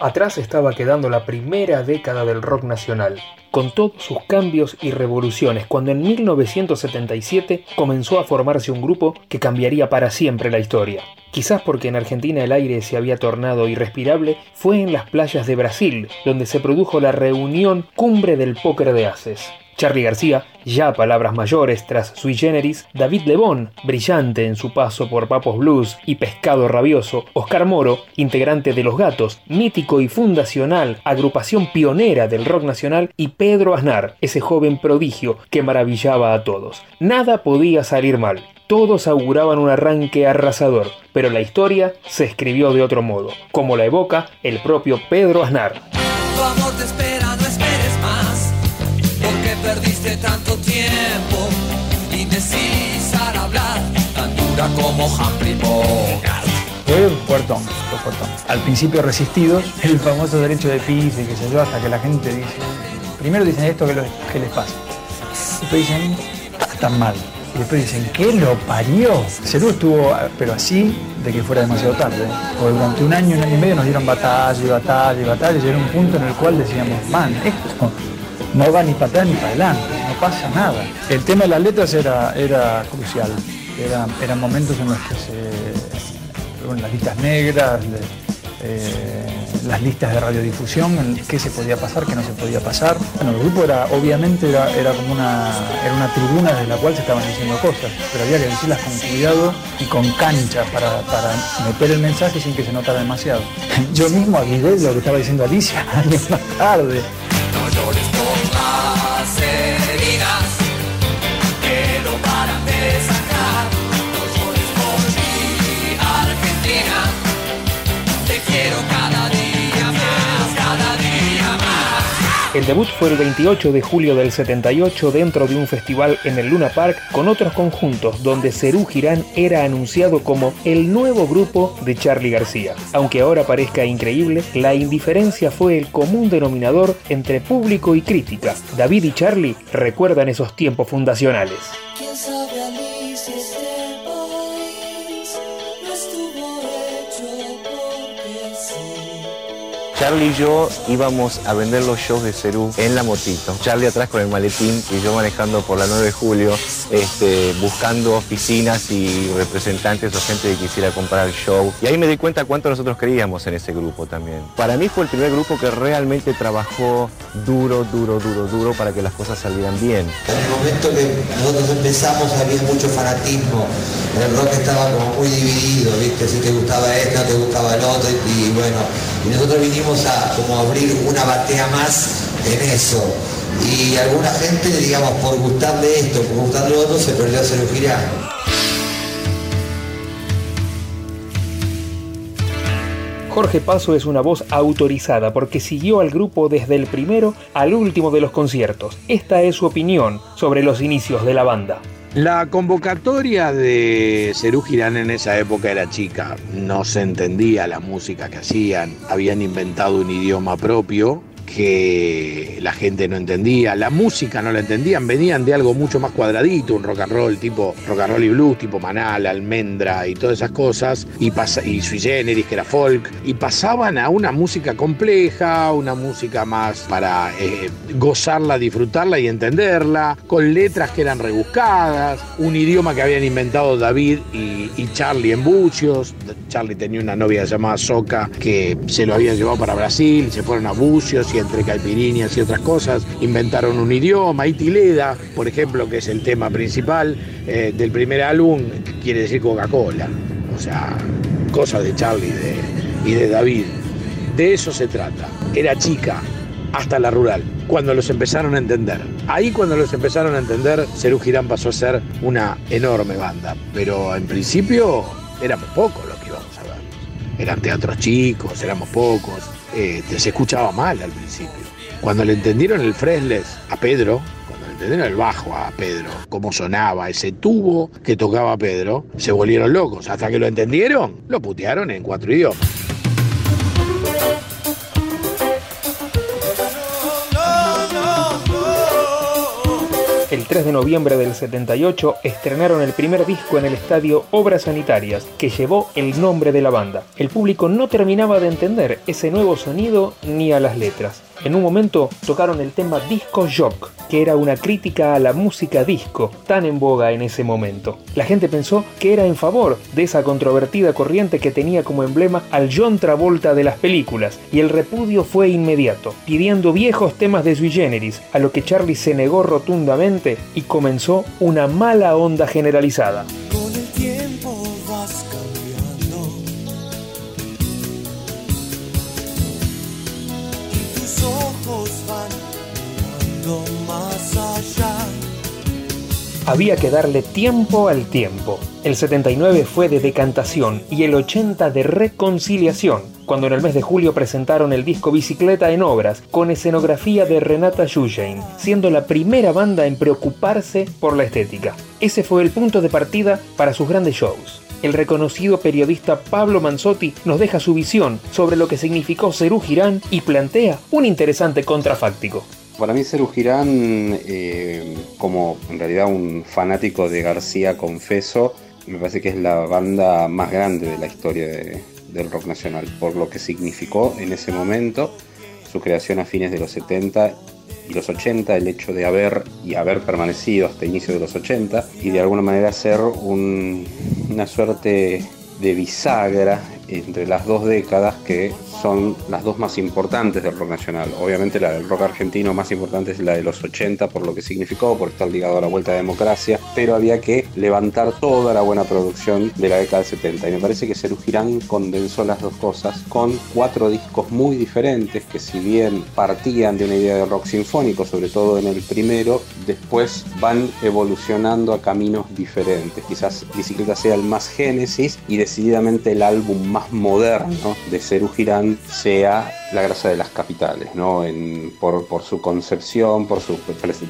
Atrás estaba quedando la primera década del rock nacional, con todos sus cambios y revoluciones, cuando en 1977 comenzó a formarse un grupo que cambiaría para siempre la historia. Quizás porque en Argentina el aire se había tornado irrespirable, fue en las playas de Brasil donde se produjo la reunión cumbre del póker de Haces. Charlie García, ya palabras mayores tras Sui Generis, David Lebón, brillante en su paso por Papos Blues y Pescado Rabioso, Oscar Moro, integrante de Los Gatos, mítico y fundacional, agrupación pionera del rock nacional, y Pedro Aznar, ese joven prodigio que maravillaba a todos. Nada podía salir mal. Todos auguraban un arranque arrasador, pero la historia se escribió de otro modo, como la evoca el propio Pedro Aznar. Perdiste tanto tiempo indecisa al hablar, tan dura como Humphrey Bogart. Fue fue. Al principio resistidos, el famoso derecho de piso y que se yo, hasta que la gente dice, primero dicen esto que, les pasa. Después dicen, están mal. Y después dicen, ¿qué lo parió? Cerú estuvo, pero así, de que fuera demasiado tarde. Porque durante un año, un año y medio nos dieron batalla y batalla y batalla. Y un punto en el cual decíamos, man, esto no va ni para atrás ni para adelante, no pasa nada. El tema de las letras era, era crucial, eran momentos en los que se, las listas negras, eh, las listas de radiodifusión, qué se podía pasar, qué no se podía pasar. Bueno, el grupo era, obviamente era, era como una, era una tribuna desde la cual se estaban diciendo cosas, pero había que decirlas con cuidado y con cancha para, para meter el mensaje sin que se notara demasiado. Yo mismo avisé lo que estaba diciendo Alicia años más tarde. El debut fue el 28 de julio del 78 dentro de un festival en el Luna Park con otros conjuntos donde Cerú Girán era anunciado como el nuevo grupo de Charlie García. Aunque ahora parezca increíble, la indiferencia fue el común denominador entre público y crítica. David y Charlie recuerdan esos tiempos fundacionales. Charlie y yo íbamos a vender los shows de Cerú en la motito. Charlie atrás con el maletín y yo manejando por la 9 de julio, este, buscando oficinas y representantes o gente que quisiera comprar el show. Y ahí me di cuenta cuánto nosotros creíamos en ese grupo también. Para mí fue el primer grupo que realmente trabajó duro, duro, duro, duro para que las cosas salieran bien. En el momento que nosotros empezamos había mucho fanatismo. El rock estaba como muy dividido, ¿viste? Si te gustaba esto, te gustaba el otro. Y bueno, y nosotros vinimos a como abrir una batea más en eso. Y alguna gente, digamos, por gustarle esto, por gustarle lo otro, se perdió a ser un Jorge Paso es una voz autorizada porque siguió al grupo desde el primero al último de los conciertos. Esta es su opinión sobre los inicios de la banda. La convocatoria de Cerú Girán en esa época era chica, no se entendía la música que hacían, habían inventado un idioma propio que la gente no entendía, la música no la entendían, venían de algo mucho más cuadradito, un rock and roll tipo rock and roll y blues, tipo Manal, Almendra y todas esas cosas, y, y Sui Generis, que era folk, y pasaban a una música compleja, una música más para eh, gozarla, disfrutarla y entenderla, con letras que eran rebuscadas, un idioma que habían inventado David y, Charlie en Bucios, Charlie tenía una novia llamada Soca que se lo había llevado para Brasil, se fueron a Bucios y entre caipiriñas y otras cosas, inventaron un idioma, Itileda, por ejemplo, que es el tema principal eh, del primer álbum, quiere decir Coca-Cola, o sea, cosas de Charlie y de David. De eso se trata. Era chica hasta la rural, cuando los empezaron a entender. Ahí cuando los empezaron a entender, Cerú Girán pasó a ser una enorme banda, pero en principio éramos pocos los que íbamos a ver. Eran teatros chicos, éramos pocos, eh, se escuchaba mal al principio. Cuando le entendieron el Fresles a Pedro, cuando le entendieron el bajo a Pedro, cómo sonaba ese tubo que tocaba Pedro, se volvieron locos. Hasta que lo entendieron, lo putearon en cuatro idiomas. El 3 de noviembre del 78 estrenaron el primer disco en el estadio Obras Sanitarias, que llevó el nombre de la banda. El público no terminaba de entender ese nuevo sonido ni a las letras. En un momento tocaron el tema Disco Jock, que era una crítica a la música disco, tan en boga en ese momento. La gente pensó que era en favor de esa controvertida corriente que tenía como emblema al John Travolta de las películas, y el repudio fue inmediato, pidiendo viejos temas de sui generis, a lo que Charlie se negó rotundamente y comenzó una mala onda generalizada. Había que darle tiempo al tiempo. El 79 fue de decantación y el 80 de reconciliación, cuando en el mes de julio presentaron el disco Bicicleta en Obras, con escenografía de Renata Yujain, siendo la primera banda en preocuparse por la estética. Ese fue el punto de partida para sus grandes shows. El reconocido periodista Pablo Manzotti nos deja su visión sobre lo que significó Cerú Girán y plantea un interesante contrafáctico. Para mí Cerú Girán, eh, como en realidad un fanático de García confeso, me parece que es la banda más grande de la historia de- del rock nacional, por lo que significó en ese momento su creación a fines de los 70 y los 80, el hecho de haber y haber permanecido hasta inicio de los 80 y de alguna manera ser un- una suerte de bisagra entre las dos décadas que son las dos más importantes del rock nacional. Obviamente la del rock argentino más importante es la de los 80 por lo que significó, por estar ligado a la vuelta de democracia, pero había que levantar toda la buena producción de la década del 70 y me parece que Cerú Girán condensó las dos cosas con cuatro discos muy diferentes que si bien partían de una idea de rock sinfónico, sobre todo en el primero, después van evolucionando a caminos diferentes. Quizás Bicicleta sea el más génesis y decididamente el álbum más moderno de Cerú Girán sea La grasa de las capitales, ¿no? Por, su concepción, por su,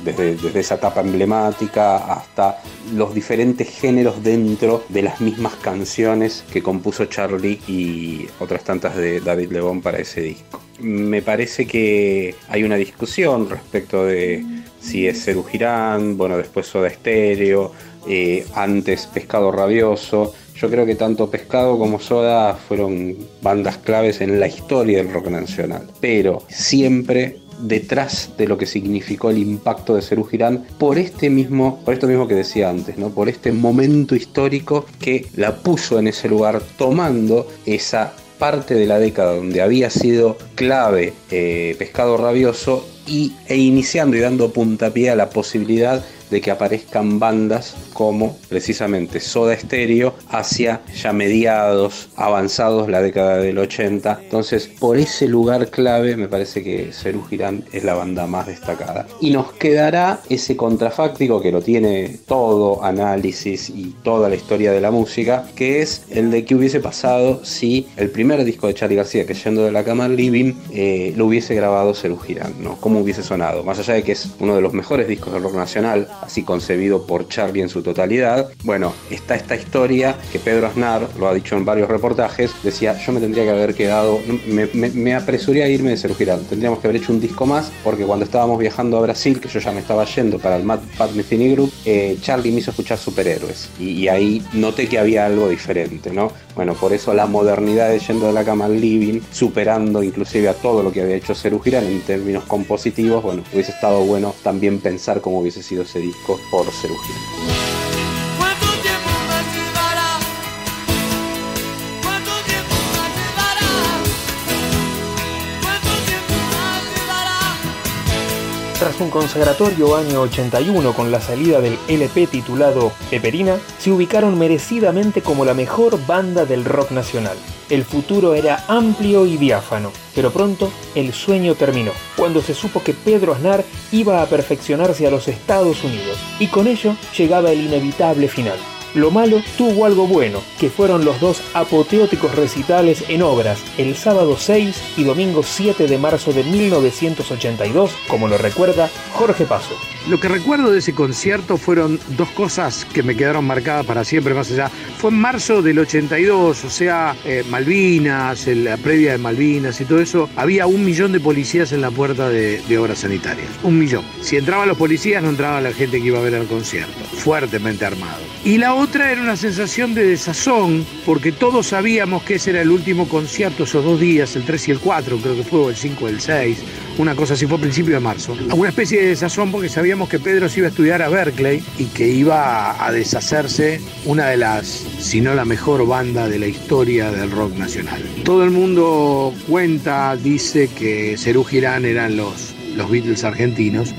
desde, esa etapa emblemática hasta los diferentes géneros dentro de las mismas canciones que compuso Charlie y otras tantas de David Lebón para ese disco. Me parece que hay una discusión respecto de si es Cerú Girán, bueno, después Soda Stereo, eh, antes Pescado Rabioso. Yo creo que tanto Pescado como Soda fueron bandas claves en la historia del rock nacional, pero siempre detrás de lo que significó el impacto de Cerú Girán por este mismo, por esto mismo que decía antes, ¿no? Por este momento histórico que la puso en ese lugar tomando esa parte de la década donde había sido clave eh, Pescado Rabioso y, e iniciando y dando puntapié a la posibilidad de que aparezcan bandas como precisamente Soda Stereo hacia ya mediados, avanzados la década del 80. Entonces, por ese lugar clave me parece que Cerú Girán es la banda más destacada. Y nos quedará ese contrafáctico que lo tiene todo análisis y toda la historia de la música, que es el de qué hubiese pasado si el primer disco de Charlie García, que Yendo de la Cama Living, eh, lo hubiese grabado Cerú Girán, ¿no? ¿Cómo hubiese sonado? Más allá de que es uno de los mejores discos del rock nacional, así concebido por Charlie en su totalidad. Bueno, está esta historia que Pedro Aznar lo ha dicho en varios reportajes. Decía, yo me tendría que haber quedado, me, apresuré a irme de Cerú. Tendríamos que haber hecho un disco más, porque cuando estábamos viajando a Brasil, que yo ya me estaba yendo para el Mad Pat Metheny Group, eh, Charlie me hizo escuchar superhéroes. Y, y ahí noté que había algo diferente, ¿no? Bueno, por eso la modernidad de Yendo de la Cama al Living, superando inclusive a todo lo que había hecho Girán en términos compositivos, bueno, hubiese estado bueno también pensar cómo hubiese sido ese disco por Girán. Tras un consagratorio año 81 con la salida del LP titulado Peperina, se ubicaron merecidamente como la mejor banda del rock nacional. El futuro era amplio y diáfano, pero pronto el sueño terminó, cuando se supo que Pedro Aznar iba a perfeccionarse a los Estados Unidos, y con ello llegaba el inevitable final. Lo malo tuvo algo bueno, que fueron los dos apoteóticos recitales en obras, el sábado 6 y domingo 7 de marzo de 1982, como lo recuerda Jorge Paso. Lo que recuerdo de ese concierto fueron dos cosas que me quedaron marcadas para siempre, más allá. Fue en marzo del 82, o sea, eh, Malvinas, la previa de Malvinas y todo eso. Había un millón de policías en la puerta de, de obras sanitarias. Un millón. Si entraban los policías, no entraba la gente que iba a ver el concierto. Fuertemente armado. Y la otra era una sensación de desazón, porque todos sabíamos que ese era el último concierto esos dos días, el 3 y el 4, creo que fue, o el 5 o el 6 una cosa así, fue a principio de marzo. Una especie de desazón porque sabíamos que Pedro se iba a estudiar a Berkeley y que iba a deshacerse una de las, si no la mejor banda de la historia del rock nacional. Todo el mundo cuenta, dice que Cerú Girán eran los, los Beatles argentinos.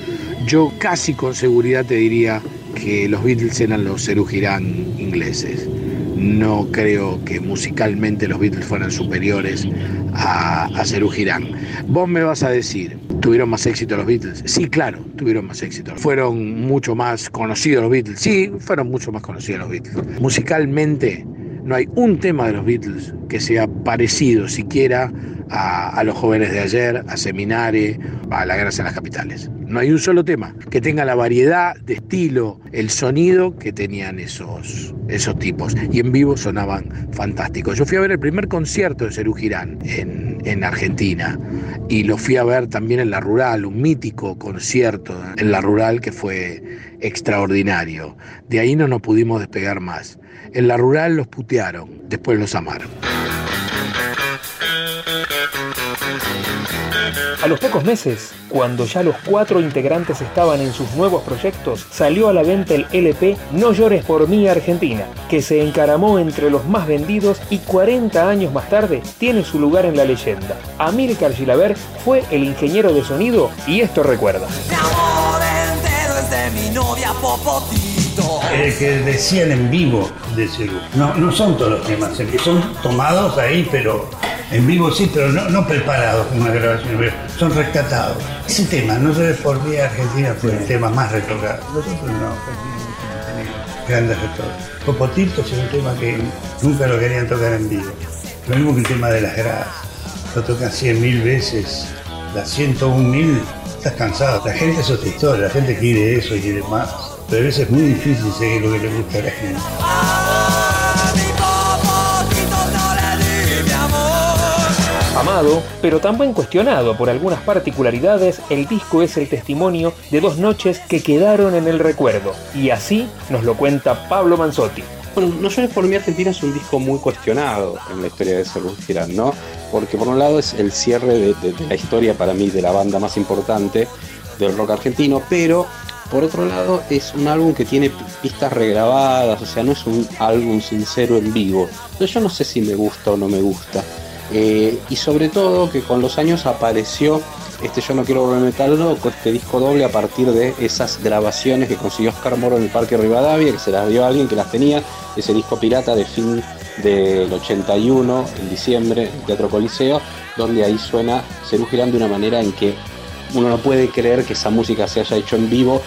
Yo casi con seguridad te diría que los Beatles eran los Girán ingleses no creo que musicalmente los Beatles fueran superiores a, a Girán. Vos me vas a decir, ¿tuvieron más éxito los Beatles? Sí, claro, tuvieron más éxito. ¿Fueron mucho más conocidos los Beatles? Sí, fueron mucho más conocidos los Beatles. Musicalmente, no hay un tema de los Beatles que sea parecido siquiera a, los jóvenes de ayer, a Seminare, a la guerra en las capitales. No hay un solo tema que tenga la variedad de estilo, el sonido que tenían esos, esos tipos. Y en vivo sonaban fantásticos. Yo fui a ver el primer concierto de Cerú Girán en, en Argentina y lo fui a ver también en La Rural, un mítico concierto en La Rural que fue extraordinario. De ahí no nos pudimos despegar más. En La Rural los putearon, después los amaron. A los pocos meses, cuando ya los cuatro integrantes estaban en sus nuevos proyectos, salió a la venta el LP No llores por mí Argentina, que se encaramó entre los más vendidos y 40 años más tarde tiene su lugar en la leyenda. Amílcar Gilaber fue el ingeniero de sonido y esto recuerda. El que decían en vivo de Cerú. No, no son todos los temas, son tomados ahí, pero en vivo sí, pero no, preparados como una grabación, son rescatados. Ese tema, No se por mí Argentina, fue el tema más retocado. Nosotros no, grandes retoques. Popotito es un tema que nunca lo querían tocar en vivo. Lo mismo que el tema de las gradas. Lo tocan cien mil veces, las 101 mil, estás cansado. La gente es otra historia, la gente quiere eso y quiere más. Pero a veces es muy difícil seguir lo que le gusta a la gente. Amado, pero también cuestionado por algunas particularidades, el disco es el testimonio de dos noches que quedaron en el recuerdo, y así nos lo cuenta Pablo Manzotti. Bueno, No llores por mi Argentina es un disco muy cuestionado en la historia de Cerú Girán, ¿no? Porque por un lado es el cierre de, la historia para mí de la banda más importante del rock argentino, pero por otro lado es un álbum que tiene pistas regrabadas, o sea, no es un álbum sincero en vivo. Entonces yo no sé si me gusta o no me gusta. Eh, y sobre todo que con los años apareció este Yo no quiero volver metal loco, este disco doble a partir de esas grabaciones que consiguió Oscar Moro en el Parque Rivadavia, que se las dio a alguien que las tenía, ese disco pirata de fin del 81, en diciembre, en Teatro Coliseo, donde ahí suena Cerú de una manera en que uno no puede creer que esa música se haya hecho en vivo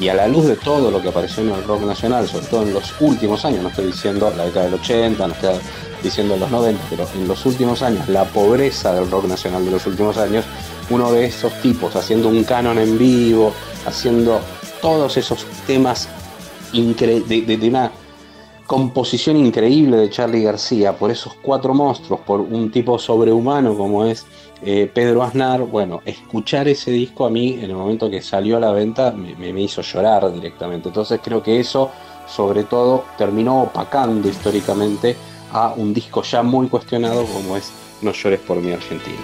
y, a la luz de todo lo que apareció en el rock nacional, sobre todo en los últimos años, no estoy diciendo la década del 80, no estoy diciendo en los 90, pero en los últimos años, la pobreza del rock nacional de los últimos años, uno de esos tipos haciendo un canon en vivo, haciendo todos esos temas de, una composición increíble de Charlie García, por esos cuatro monstruos, por un tipo sobrehumano como es eh, Pedro Aznar, bueno, escuchar ese disco a mí en el momento que salió a la venta me, hizo llorar directamente. Entonces creo que eso sobre todo terminó opacando históricamente a un disco ya muy cuestionado como es No llores por mi Argentina.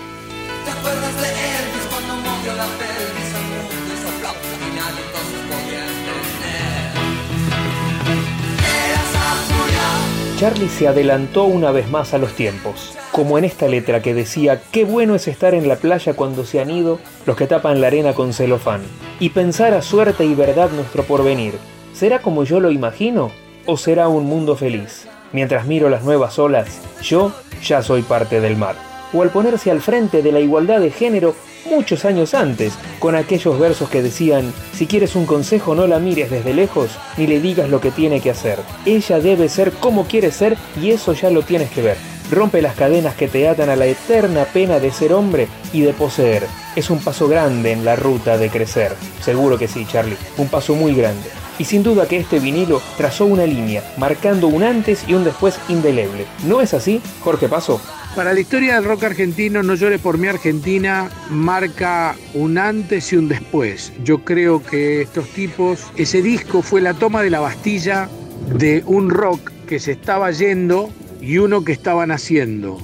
Charlie se adelantó una vez más a los tiempos, como en esta letra que decía, qué bueno es estar en la playa cuando se han ido los que tapan la arena con celofán, y pensar a suerte y verdad nuestro porvenir. ¿Será como yo lo imagino o será un mundo feliz? Mientras miro las nuevas olas, yo ya soy parte del mar. O al ponerse al frente de la igualdad de género, muchos años antes, con aquellos versos que decían, si quieres un consejo no la mires desde lejos, ni le digas lo que tiene que hacer. Ella debe ser como quiere ser y eso ya lo tienes que ver. Rompe las cadenas que te atan a la eterna pena de ser hombre y de poseer. Es un paso grande en la ruta de crecer. Seguro que sí, Charlie. Un paso muy grande. Y sin duda que este vinilo trazó una línea, marcando un antes y un después indeleble. ¿No es así, Jorge Paso? Para la historia del rock argentino, No llores por mi Argentina marca un antes y un después. Yo creo que estos tipos, ese disco fue la toma de la Bastilla de un rock que se estaba yendo y uno que estaban haciendo.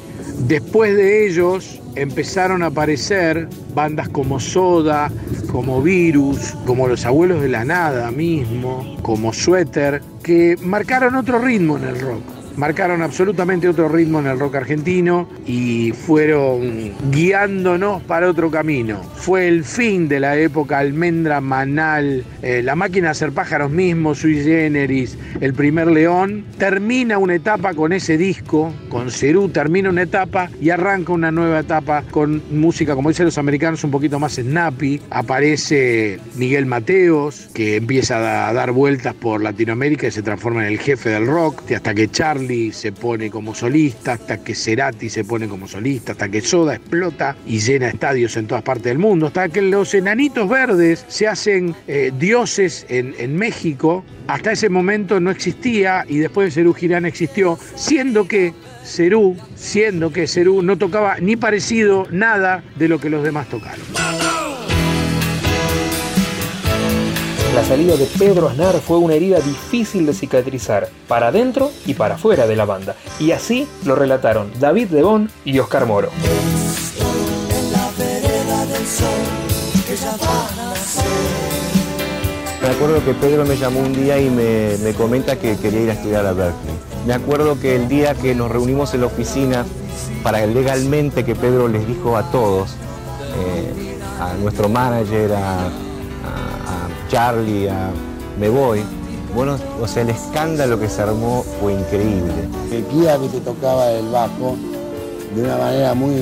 Después de ellos empezaron a aparecer bandas como Soda, como Virus, como Los Abuelos de la Nada mismo, como Suéter, que marcaron otro ritmo en el rock marcaron absolutamente otro ritmo en el rock argentino y fueron guiándonos para otro camino. Fue el fin de la época almendra, manal, eh, la máquina de hacer pájaros mismos, sui generis, el primer león. Termina una etapa con ese disco, con Cerú, termina una etapa y arranca una nueva etapa con música, como dicen los americanos, un poquito más snappy. Aparece Miguel Mateos, que empieza a dar vueltas por Latinoamérica y se transforma en el jefe del rock, hasta que Charlie se pone como solista, hasta que Cerati se pone como solista, hasta que Soda explota y llena estadios en todas partes del mundo, hasta que los enanitos verdes se hacen eh, dioses en, en México. Hasta ese momento no existía y después de Cerú Girán existió, siendo que Cerú, siendo que Cerú no tocaba ni parecido nada de lo que los demás tocaron. La salida de Pedro Aznar fue una herida difícil de cicatrizar, para adentro y para afuera de la banda, y así lo relataron David Lebón y Oscar Moro. Me acuerdo que Pedro me llamó un día y me, me, comenta que quería ir a estudiar a Berkeley. Me acuerdo que el día que nos reunimos en la oficina, para legalmente que Pedro les dijo a todos, eh, a nuestro manager, a, Charlie, a Me Voy. Bueno, o sea, el escándalo que se armó fue increíble. El Kia que te tocaba el bajo de una manera muy,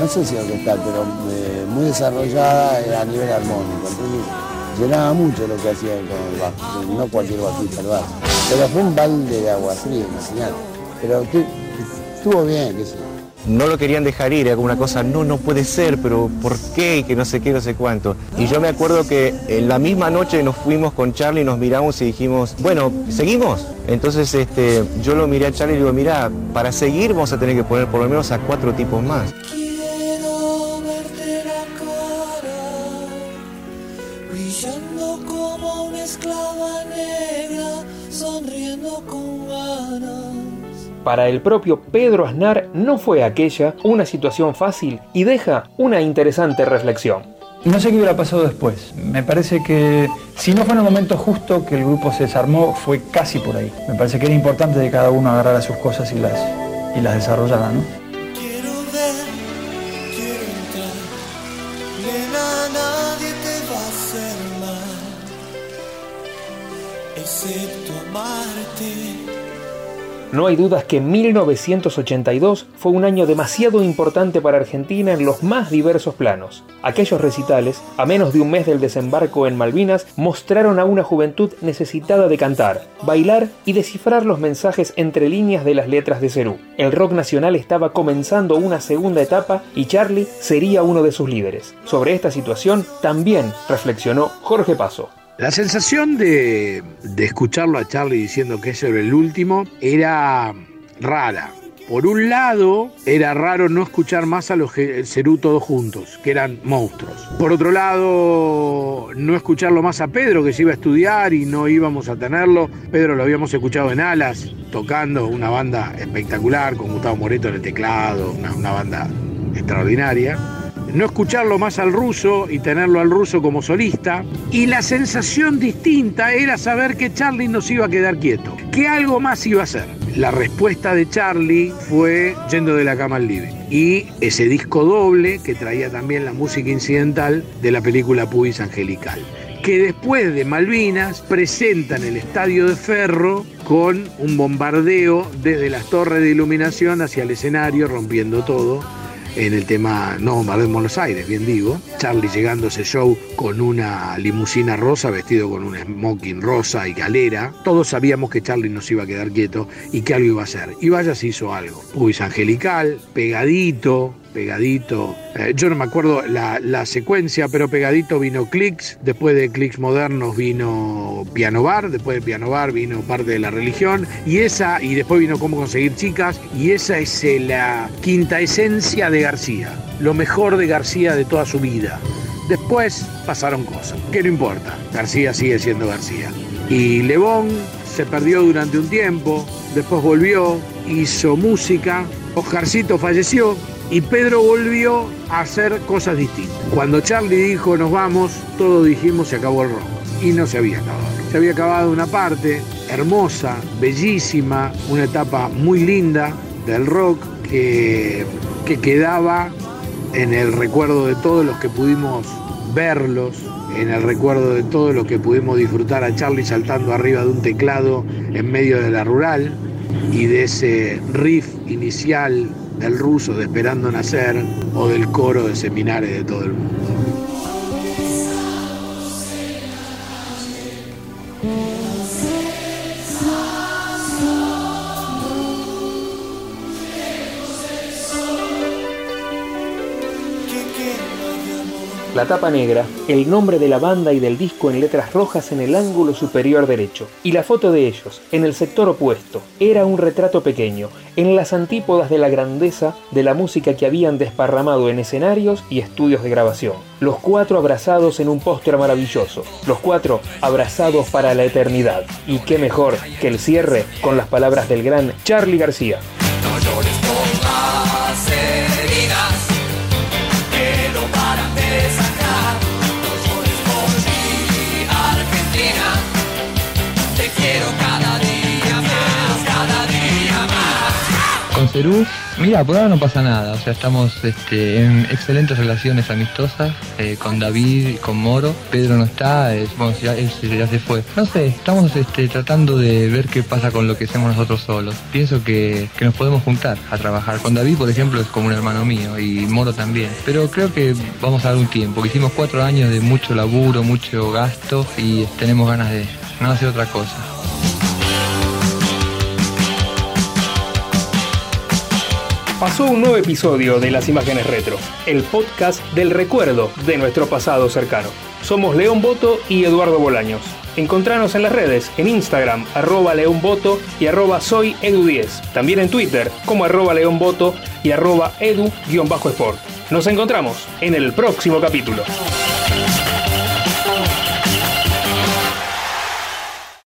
no sé si orquestal, pero eh, muy desarrollada a nivel armónico. Entonces llenaba mucho lo que hacía con el bajo, no cualquier bajista el bajo. Pero fue un balde de agua fría, imagínate. Pero estuvo bien, qué sé no lo querían dejar ir, era como una cosa, no, no puede ser, pero ¿por qué? Y que no sé qué, no sé cuánto. Y yo me acuerdo que en la misma noche nos fuimos con Charlie, nos miramos y dijimos, bueno, ¿seguimos? Entonces este, yo lo miré a Charlie y digo, mira, para seguir vamos a tener que poner por lo menos a cuatro tipos más. Para el propio Pedro Aznar no fue aquella una situación fácil y deja una interesante reflexión. No sé qué hubiera pasado después. Me parece que si no fue en el momento justo que el grupo se desarmó, fue casi por ahí. Me parece que era importante que cada uno agarrara sus cosas y las, y las desarrollara, ¿no? No hay dudas que 1982 fue un año demasiado importante para Argentina en los más diversos planos. Aquellos recitales, a menos de un mes del desembarco en Malvinas, mostraron a una juventud necesitada de cantar, bailar y descifrar los mensajes entre líneas de las letras de Cerú. El rock nacional estaba comenzando una segunda etapa y Charlie sería uno de sus líderes. Sobre esta situación también reflexionó Jorge Paso. La sensación de, escucharlo a Charlie diciendo que ese era el último era rara. Por un lado, era raro no escuchar más a los Cerú todos juntos, que eran monstruos. Por otro lado, no escucharlo más a Pedro, que se iba a estudiar y no íbamos a tenerlo. Pedro lo habíamos escuchado en Alas, tocando una banda espectacular, con Gustavo Moreto en el teclado, una banda extraordinaria no escucharlo más al ruso y tenerlo al ruso como solista. Y la sensación distinta era saber que Charlie no se iba a quedar quieto, que algo más iba a hacer. La respuesta de Charlie fue Yendo de la cama al living. Y ese disco doble que traía también la música incidental de la película Pubis Angelical que después de Malvinas presentan el estadio de Ferro con un bombardeo desde las torres de iluminación hacia el escenario, rompiendo todo en el tema No Bombardeo en Buenos Aires, bien digo. Charlie llegando a ese show con una limusina rosa, vestido con un smoking rosa y galera. Todos sabíamos que Charlie no se iba a quedar quieto y que algo iba a hacer. Y vaya se hizo algo. Pues angelical, pegadito, pegadito. Eh, yo no me acuerdo la, la, secuencia, pero pegadito vino Clicks, después de Clicks modernos vino Piano Bar, después de Piano Bar vino parte de la religión, y esa, y después vino Cómo conseguir chicas, y esa es eh, la quinta esencia de García, lo mejor de García de toda su vida. Después pasaron cosas, que no importa, García sigue siendo García. Y Lebón se perdió durante un tiempo, después volvió, hizo música, Oscarcito falleció, y Pedro volvió a hacer cosas distintas. Cuando Charlie dijo nos vamos, todos dijimos se acabó el rock. Y no se había acabado. Se había acabado una parte hermosa, bellísima, una etapa muy linda del rock que, que quedaba en el recuerdo de todos los que pudimos verlos, en el recuerdo de todos los que pudimos disfrutar a Charlie saltando arriba de un teclado en medio de la rural y de ese riff inicial del ruso de Esperando Nacer o del coro de seminares de todo el mundo. La tapa negra, el nombre de la banda y del disco en letras rojas en el ángulo superior derecho, y la foto de ellos, en el sector opuesto, era un retrato pequeño, en las antípodas de la grandeza de la música que habían desparramado en escenarios y estudios de grabación. Los cuatro abrazados en un póster maravilloso, los cuatro abrazados para la eternidad. Y qué mejor que el cierre con las palabras del gran Charlie García. Cerú, mira, por ahora no pasa nada. O sea, estamos este, en excelentes relaciones amistosas eh, con David con Moro. Pedro no está, es- bueno, ya, él ya se fue. No sé, estamos este, tratando de ver qué pasa con lo que hacemos nosotros solos. Pienso que, que nos podemos juntar a trabajar. Con David, por ejemplo, es como un hermano mío y Moro también. Pero creo que vamos a dar un tiempo. Hicimos cuatro años de mucho laburo, mucho gasto y tenemos ganas de no hacer otra cosa. Pasó un nuevo episodio de Las Imágenes Retro, el podcast del recuerdo de nuestro pasado cercano. Somos León Boto y Eduardo Bolaños. Encontranos en las redes, en Instagram, arroba León Boto y arroba soy Edu10. También en Twitter, como arroba León Boto y arroba Edu-Sport. Nos encontramos en el próximo capítulo.